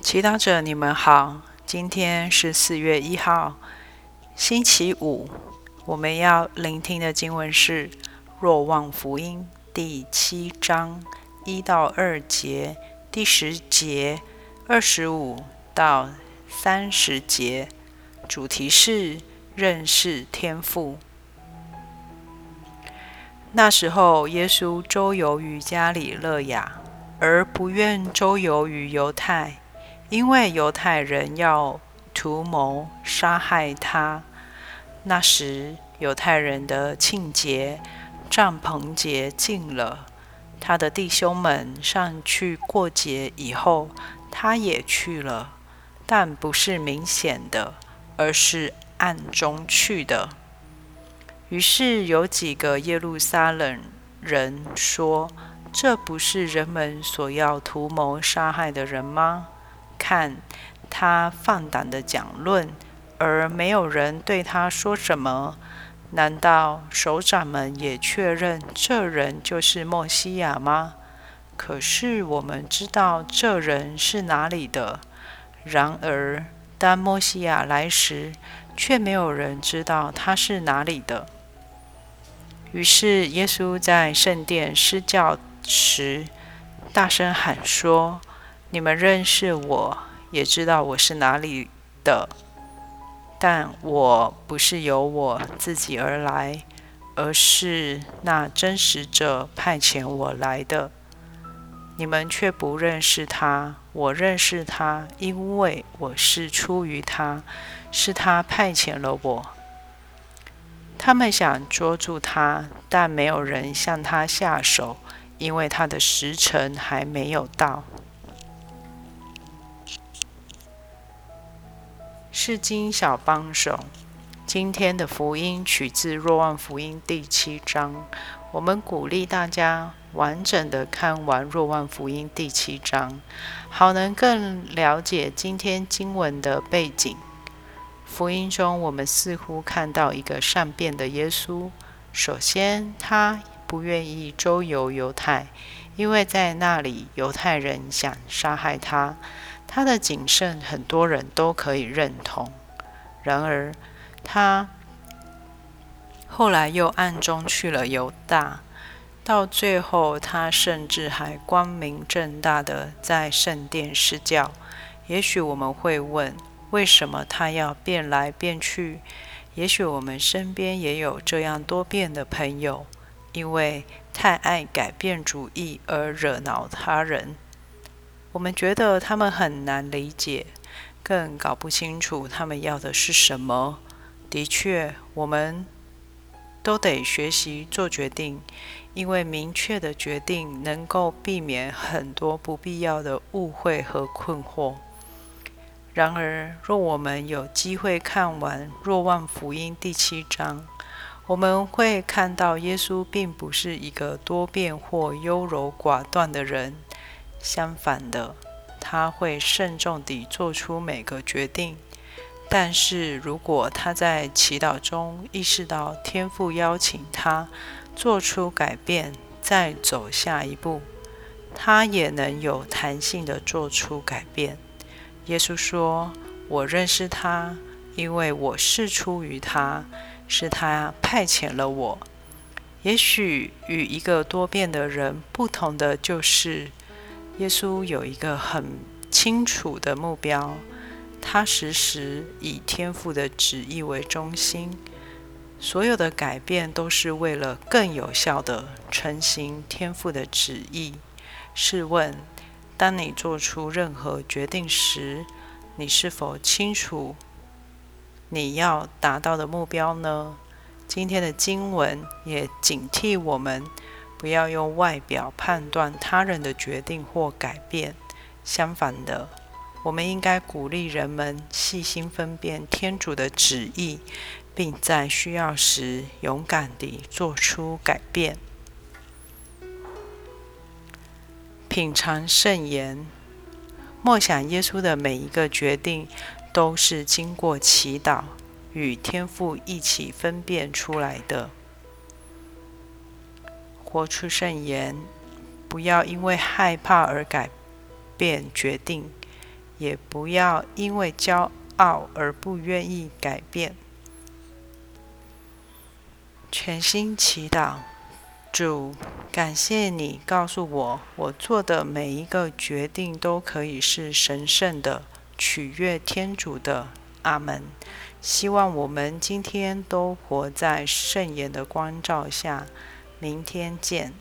祈祷者，你们好。今天是四月一号，星期五。我们要聆听的经文是《若望福音》第七章一到二节，第十节二十五到三十节。主题是认识天赋。那时候，耶稣周游于加里勒亚，而不愿周游于犹太。因为犹太人要图谋杀害他，那时犹太人的庆节帐篷节近了，他的弟兄们上去过节以后，他也去了，但不是明显的，而是暗中去的。于是有几个耶路撒冷人说：“这不是人们所要图谋杀害的人吗？”看他放胆的讲论，而没有人对他说什么。难道首长们也确认这人就是莫西亚吗？可是我们知道这人是哪里的。然而当莫西亚来时，却没有人知道他是哪里的。于是耶稣在圣殿施教时，大声喊说。你们认识我，也知道我是哪里的，但我不是由我自己而来，而是那真实者派遣我来的。你们却不认识他，我认识他，因为我是出于他，是他派遣了我。他们想捉住他，但没有人向他下手，因为他的时辰还没有到。是经小帮手。今天的福音取自《若望福音》第七章。我们鼓励大家完整的看完《若望福音》第七章，好能更了解今天经文的背景。福音中，我们似乎看到一个善变的耶稣。首先，他不愿意周游犹太，因为在那里犹太人想杀害他。他的谨慎，很多人都可以认同。然而，他后来又暗中去了犹大，到最后，他甚至还光明正大的在圣殿施教。也许我们会问，为什么他要变来变去？也许我们身边也有这样多变的朋友，因为太爱改变主意而惹恼他人。我们觉得他们很难理解，更搞不清楚他们要的是什么。的确，我们都得学习做决定，因为明确的决定能够避免很多不必要的误会和困惑。然而，若我们有机会看完《若望福音》第七章，我们会看到耶稣并不是一个多变或优柔寡断的人。相反的，他会慎重地做出每个决定。但是如果他在祈祷中意识到天父邀请他做出改变，再走下一步，他也能有弹性地做出改变。耶稣说：“我认识他，因为我是出于他，是他派遣了我。”也许与一个多变的人不同的就是。耶稣有一个很清楚的目标，他时时以天父的旨意为中心，所有的改变都是为了更有效的成行天父的旨意。试问，当你做出任何决定时，你是否清楚你要达到的目标呢？今天的经文也警惕我们。不要用外表判断他人的决定或改变。相反的，我们应该鼓励人们细心分辨天主的旨意，并在需要时勇敢地做出改变。品尝圣言，默想耶稣的每一个决定，都是经过祈祷与天父一起分辨出来的。活出圣言，不要因为害怕而改变决定，也不要因为骄傲而不愿意改变。全心祈祷，主，感谢你告诉我，我做的每一个决定都可以是神圣的，取悦天主的。阿门。希望我们今天都活在圣言的光照下。明天见。